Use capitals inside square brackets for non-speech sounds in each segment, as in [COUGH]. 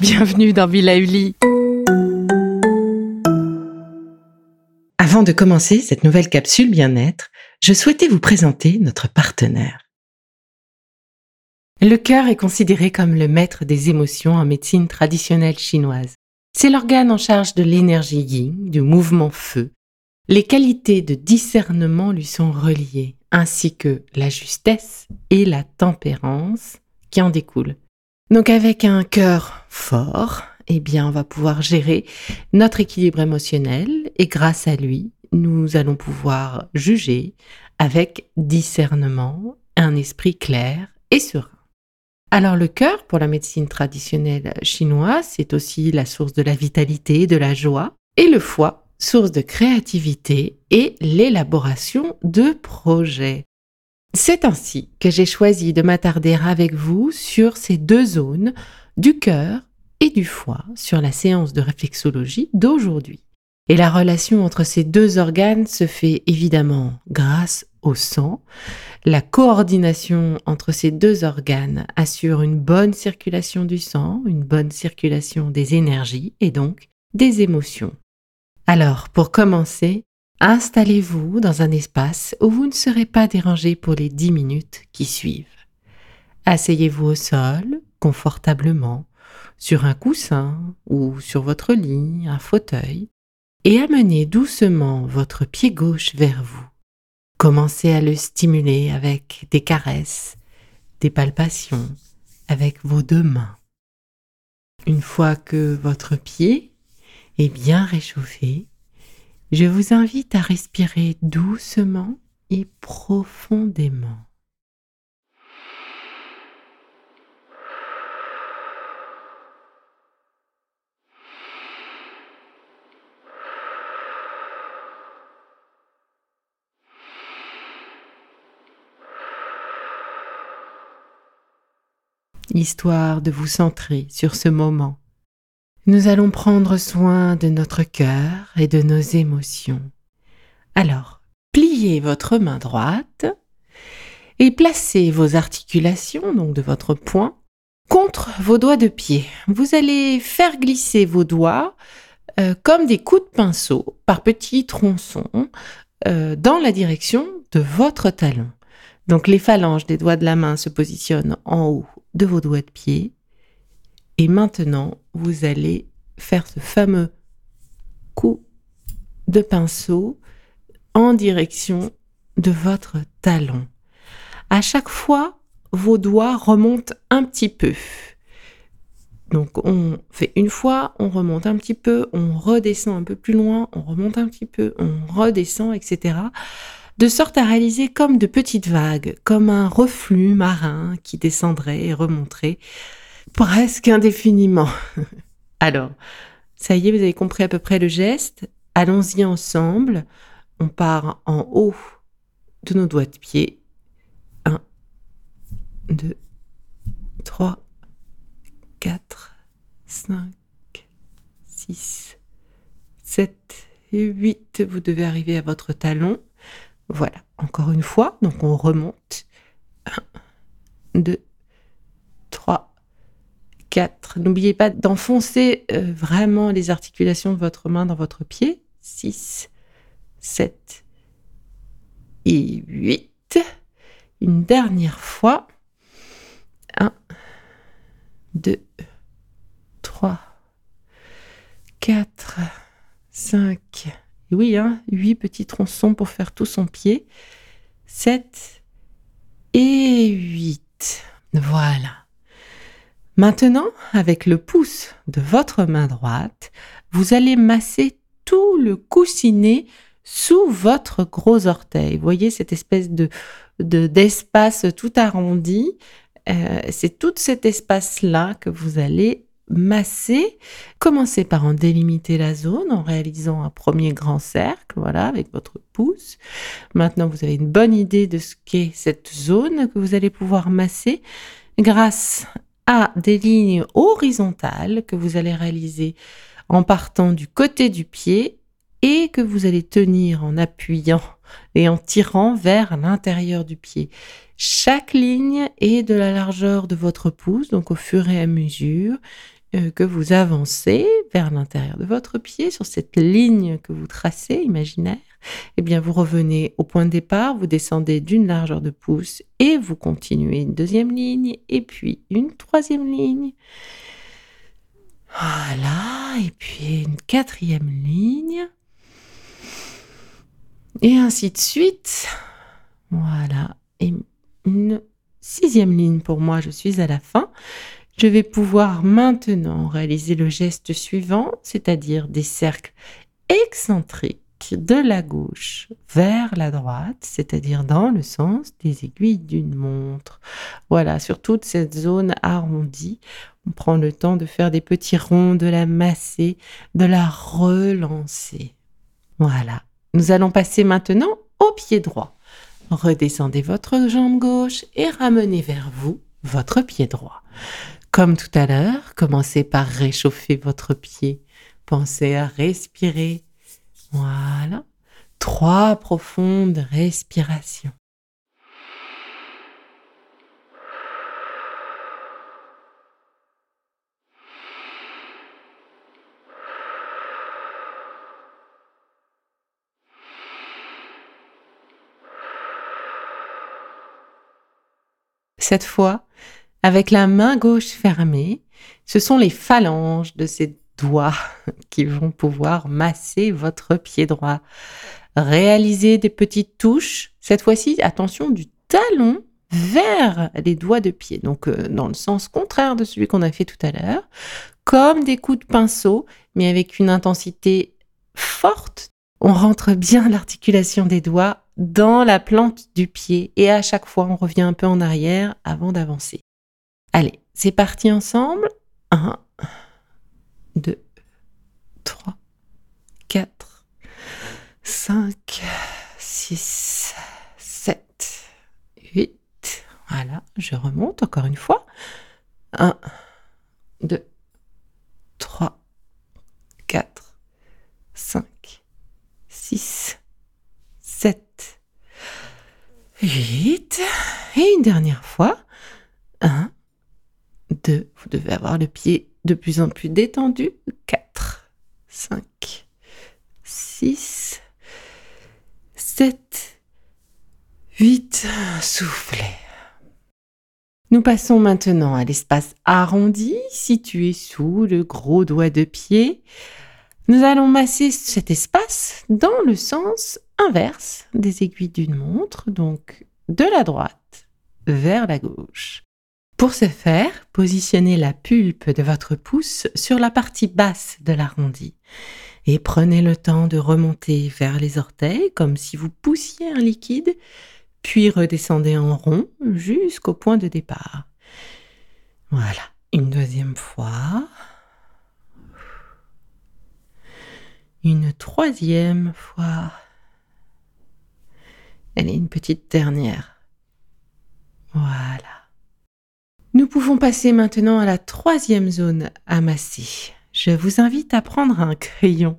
Bienvenue dans Villa Uli. Avant de commencer cette nouvelle capsule bien-être, je souhaitais vous présenter notre partenaire. Le cœur est considéré comme le maître des émotions en médecine traditionnelle chinoise. C'est l'organe en charge de l'énergie yin, du mouvement feu. Les qualités de discernement lui sont reliées, ainsi que la justesse et la tempérance qui en découlent. Donc avec un cœur fort, eh bien on va pouvoir gérer notre équilibre émotionnel et grâce à lui, nous allons pouvoir juger avec discernement, un esprit clair et serein. Alors le cœur, pour la médecine traditionnelle chinoise, c'est aussi la source de la vitalité, de la joie, et le foie, source de créativité et l'élaboration de projets. C'est ainsi que j'ai choisi de m'attarder avec vous sur ces deux zones du cœur et du foie sur la séance de réflexologie d'aujourd'hui. Et la relation entre ces deux organes se fait évidemment grâce au sang. La coordination entre ces deux organes assure une bonne circulation du sang, une bonne circulation des énergies et donc des émotions. Alors, pour commencer, installez-vous dans un espace où vous ne serez pas dérangé pour les dix minutes qui suivent. Asseyez-vous au sol, confortablement, sur un coussin ou sur votre lit, un fauteuil, et amenez doucement votre pied gauche vers vous. Commencez à le stimuler avec des caresses, des palpations, avec vos deux mains. Une fois que votre pied est bien réchauffé, je vous invite à respirer doucement et profondément. histoire de vous centrer sur ce moment. Nous allons prendre soin de notre cœur et de nos émotions. Alors, pliez votre main droite et placez vos articulations, donc de votre poing, contre vos doigts de pied. Vous allez faire glisser vos doigts euh, comme des coups de pinceau par petits tronçons euh, dans la direction de votre talon. Donc les phalanges des doigts de la main se positionnent en haut de vos doigts de pied. Et maintenant, vous allez faire ce fameux coup de pinceau en direction de votre talon. À chaque fois, vos doigts remontent un petit peu. Donc on fait une fois, on remonte un petit peu, on redescend un peu plus loin, on remonte un petit peu, on redescend, etc de sorte à réaliser comme de petites vagues, comme un reflux marin qui descendrait et remonterait presque indéfiniment. [LAUGHS] Alors, ça y est, vous avez compris à peu près le geste. Allons-y ensemble. On part en haut de nos doigts de pied. 1, 2, 3, 4, 5, 6, 7 et 8. Vous devez arriver à votre talon. Voilà, encore une fois, donc on remonte. 1, 2, 3, 4. N'oubliez pas d'enfoncer euh, vraiment les articulations de votre main dans votre pied. 6, 7 et 8. Une dernière fois. 1, 2, 3, 4, 5, oui, hein, 8 petits tronçons pour faire tout son pied. 7 et 8. Voilà. Maintenant, avec le pouce de votre main droite, vous allez masser tout le coussinet sous votre gros orteil. Vous voyez cette espèce de d'espace tout arrondi? Euh, c'est tout cet espace-là que vous allez masser. Commencez par en délimiter la zone en réalisant un premier grand cercle, voilà, avec votre pouce. Maintenant, vous avez une bonne idée de ce qu'est cette zone que vous allez pouvoir masser grâce des lignes horizontales que vous allez réaliser en partant du côté du pied et que vous allez tenir en appuyant et en tirant vers l'intérieur du pied. Chaque ligne est de la largeur de votre pouce, donc au fur et à mesure euh, que vous avancez vers l'intérieur de votre pied sur cette ligne que vous tracez imaginaire, eh bien vous revenez au point de départ, vous descendez d'une largeur de pouce et vous continuez une deuxième ligne et puis une troisième ligne. Voilà, et puis une quatrième ligne. Et ainsi de suite. Voilà. Et une sixième ligne pour moi, je suis à la fin. Je vais pouvoir maintenant réaliser le geste suivant, c'est-à-dire des cercles excentriques de la gauche vers la droite, c'est-à-dire dans le sens des aiguilles d'une montre. Voilà, sur toute cette zone arrondie, on prend le temps de faire des petits ronds, de la masser, de la relancer. Voilà. Nous allons passer maintenant au pied droit. Redescendez votre jambe gauche et ramenez vers vous votre pied droit. Comme tout à l'heure, commencez par réchauffer votre pied. Pensez à respirer. Voilà. Trois profondes respirations. Cette fois, avec la main gauche fermée, ce sont les phalanges de ces doigts [LAUGHS] qui vont pouvoir masser votre pied droit. Réalisez des petites touches, cette fois-ci, attention, du talon vers les doigts de pied, donc euh, dans le sens contraire de celui qu'on a fait tout à l'heure, comme des coups de pinceau, mais avec une intensité forte. On rentre bien [LAUGHS] l'articulation des doigts dans la plante du pied et à chaque fois on revient un peu en arrière avant d'avancer. Allez, c'est parti ensemble. 1, 2, 3, 4, 5, 6, 7, 8. Voilà, je remonte encore une fois. 1, 2, 3, 4, 5, 6, 7, 8. Et une dernière fois. 1, 2. Vous devez avoir le pied de plus en plus détendu. 4, 5, 6, 7, 8. Soufflez. Nous passons maintenant à l'espace arrondi situé sous le gros doigt de pied. Nous allons masser cet espace dans le sens inverse des aiguilles d'une montre, donc de la droite vers la gauche. Pour ce faire, positionnez la pulpe de votre pouce sur la partie basse de l'arrondi et prenez le temps de remonter vers les orteils comme si vous poussiez un liquide, puis redescendez en rond jusqu'au point de départ. Voilà, une deuxième fois. Une troisième fois. Allez, une petite dernière. Voilà. Nous pouvons passer maintenant à la troisième zone à masser. Je vous invite à prendre un crayon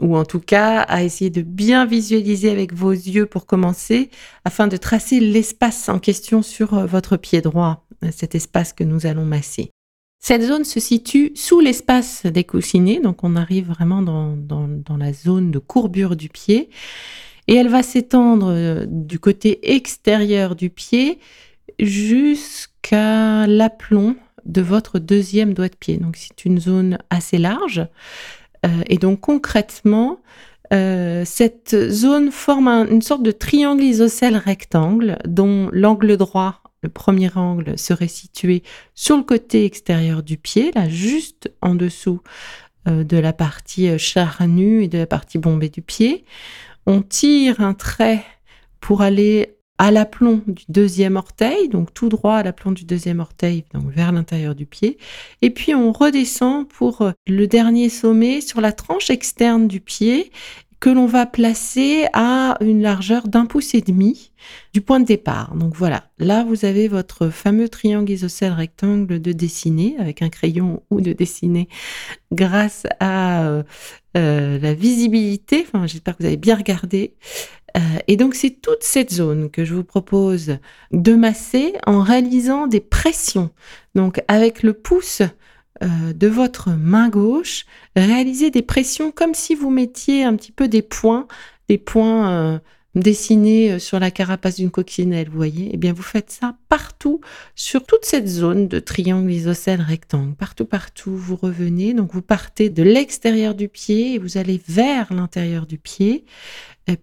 ou en tout cas à essayer de bien visualiser avec vos yeux pour commencer afin de tracer l'espace en question sur euh, votre pied droit, euh, cet espace que nous allons masser. Cette zone se situe sous l'espace des coussinets, donc on arrive vraiment dans, la zone de courbure du pied et elle va s'étendre euh, du côté extérieur du pied jusqu'à l'aplomb de votre deuxième doigt de pied. Donc c'est une zone assez large. et donc concrètement, cette zone forme une sorte de triangle isocèle rectangle dont l'angle droit le premier angle serait situé sur le côté extérieur du pied, là juste en dessous euh, de la partie euh, charnue et de la partie bombée du pied. On tire un trait pour aller à l'aplomb du deuxième orteil, donc tout droit à l'aplomb du deuxième orteil, donc vers l'intérieur du pied. Et puis on redescend pour le dernier sommet sur la tranche externe du pied que l'on va placer à une largeur d'un pouce et demi du point de départ. Donc voilà, là vous avez votre fameux triangle isocèle rectangle de dessiner avec un crayon ou de dessiner grâce à euh, euh, la visibilité. Enfin, j'espère que vous avez bien regardé. Euh, et donc c'est toute cette zone que je vous propose de masser en réalisant des pressions. Donc avec le pouce euh, de votre main gauche, réalisez des pressions comme si vous mettiez un petit peu des points, des points dessinés euh, sur la carapace d'une coccinelle, vous voyez? Eh bien, vous faites ça partout, sur toute cette zone de triangle isocèle rectangle. Partout, partout, vous revenez. Donc, vous partez de l'extérieur du pied et vous allez vers l'intérieur du pied.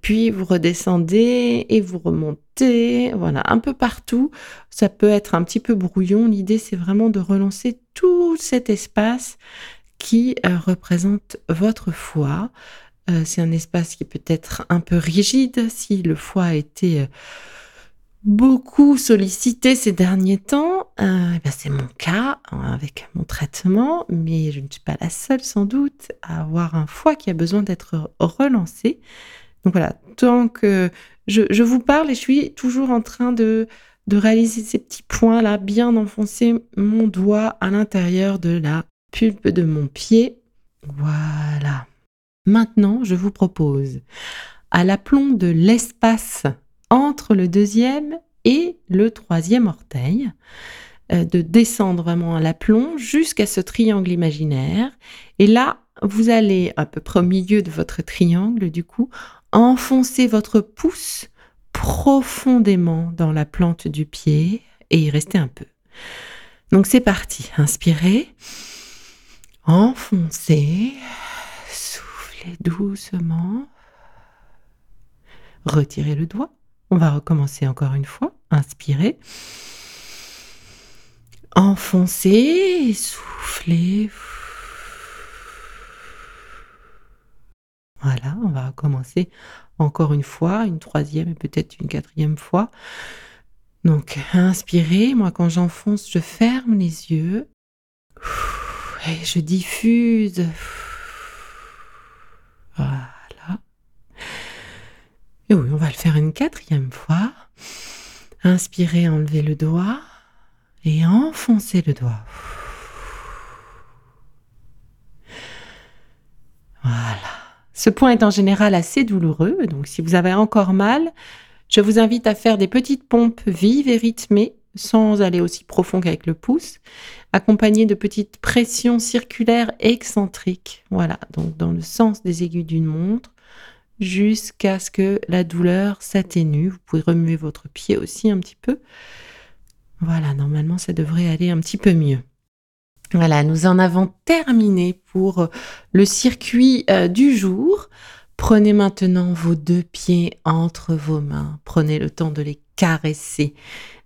Puis vous redescendez et vous remontez, voilà, un peu partout. Ça peut être un petit peu brouillon. L'idée, c'est vraiment de relancer tout cet espace qui euh, représente votre foie. Euh, c'est un espace qui peut être un peu rigide si le foie a été euh, beaucoup sollicité ces derniers temps. Eh ben, c'est mon cas hein, avec mon traitement, mais je ne suis pas la seule sans doute à avoir un foie qui a besoin d'être relancé. Donc voilà, tant que je, vous parle et je suis toujours en train de, de réaliser ces petits points-là, bien enfoncer mon doigt à l'intérieur de la pulpe de mon pied. Voilà. Maintenant, je vous propose, à l'aplomb de l'espace entre le deuxième et le troisième orteil, euh, de descendre vraiment à l'aplomb jusqu'à ce triangle imaginaire. Et là, vous allez à peu près au milieu de votre triangle, du coup, enfoncer votre pouce profondément dans la plante du pied et y rester un peu. Donc c'est parti. Inspirez. Enfoncez. Doucement. Retirez le doigt. On va recommencer encore une fois. Inspirez. Enfoncez. Soufflez. Voilà, on va recommencer encore une fois, une troisième et peut-être une quatrième fois. Donc, inspirez. Moi, quand j'enfonce, je ferme les yeux. Et je diffuse. Voilà. Et oui, on va le faire une quatrième fois. Inspirez, enlevez le doigt et enfoncez le doigt. Voilà. Ce point est en général assez douloureux, donc si vous avez encore mal, je vous invite à faire des petites pompes vives et rythmées, sans aller aussi profond qu'avec le pouce, accompagnées de petites pressions circulaires excentriques. Voilà, donc dans le sens des aiguilles d'une montre, jusqu'à ce que la douleur s'atténue. Vous pouvez remuer votre pied aussi un petit peu. Voilà, normalement ça devrait aller un petit peu mieux. Voilà, nous en avons terminé pour le circuit euh, du jour. Prenez maintenant vos deux pieds entre vos mains. Prenez le temps de les caresser,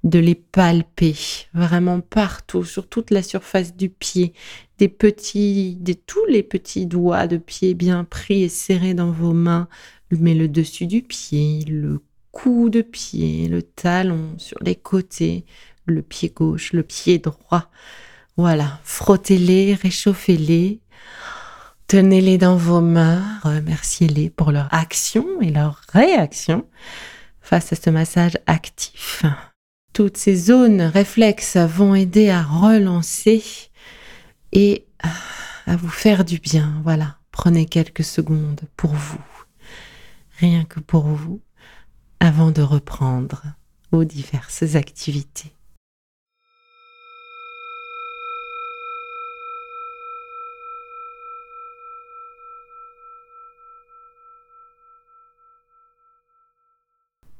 de les palper vraiment partout, sur toute la surface du pied, des petits, tous les petits doigts de pied bien pris et serrés dans vos mains. Mais le dessus du pied, le cou de pied, le talon sur les côtés, le pied gauche, le pied droit. Voilà, frottez-les, réchauffez-les, tenez-les dans vos mains, remerciez-les pour leur action et leur réaction face à ce massage actif. Toutes ces zones réflexes vont aider à relancer et à vous faire du bien. Voilà, prenez quelques secondes pour vous, rien que pour vous, avant de reprendre vos diverses activités.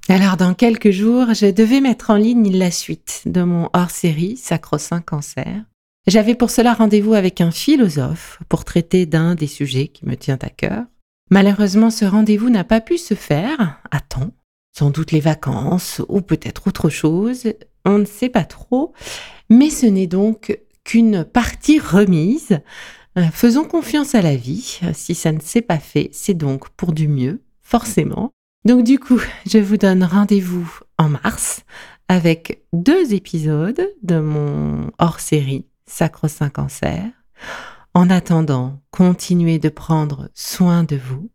Alors, dans quelques jours, je devais mettre en ligne la suite de mon hors-série Sacro-Saint Cancer. J'avais pour cela rendez-vous avec un philosophe pour traiter d'un des sujets qui me tient à cœur. Malheureusement, ce rendez-vous n'a pas pu se faire à temps. Sans doute les vacances ou peut-être autre chose, on ne sait pas trop. Mais ce n'est donc qu'une partie remise. Euh, faisons confiance à la vie. Si ça ne s'est pas fait, c'est donc pour du mieux, forcément. Donc du coup, je vous donne rendez-vous en mars avec deux épisodes de mon hors-série Sacro-Saint Cancer. En attendant, continuez de prendre soin de vous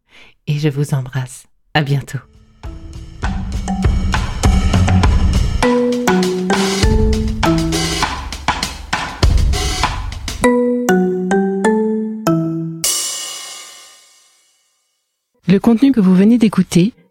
et je vous embrasse. À bientôt. Le contenu que vous venez d'écouter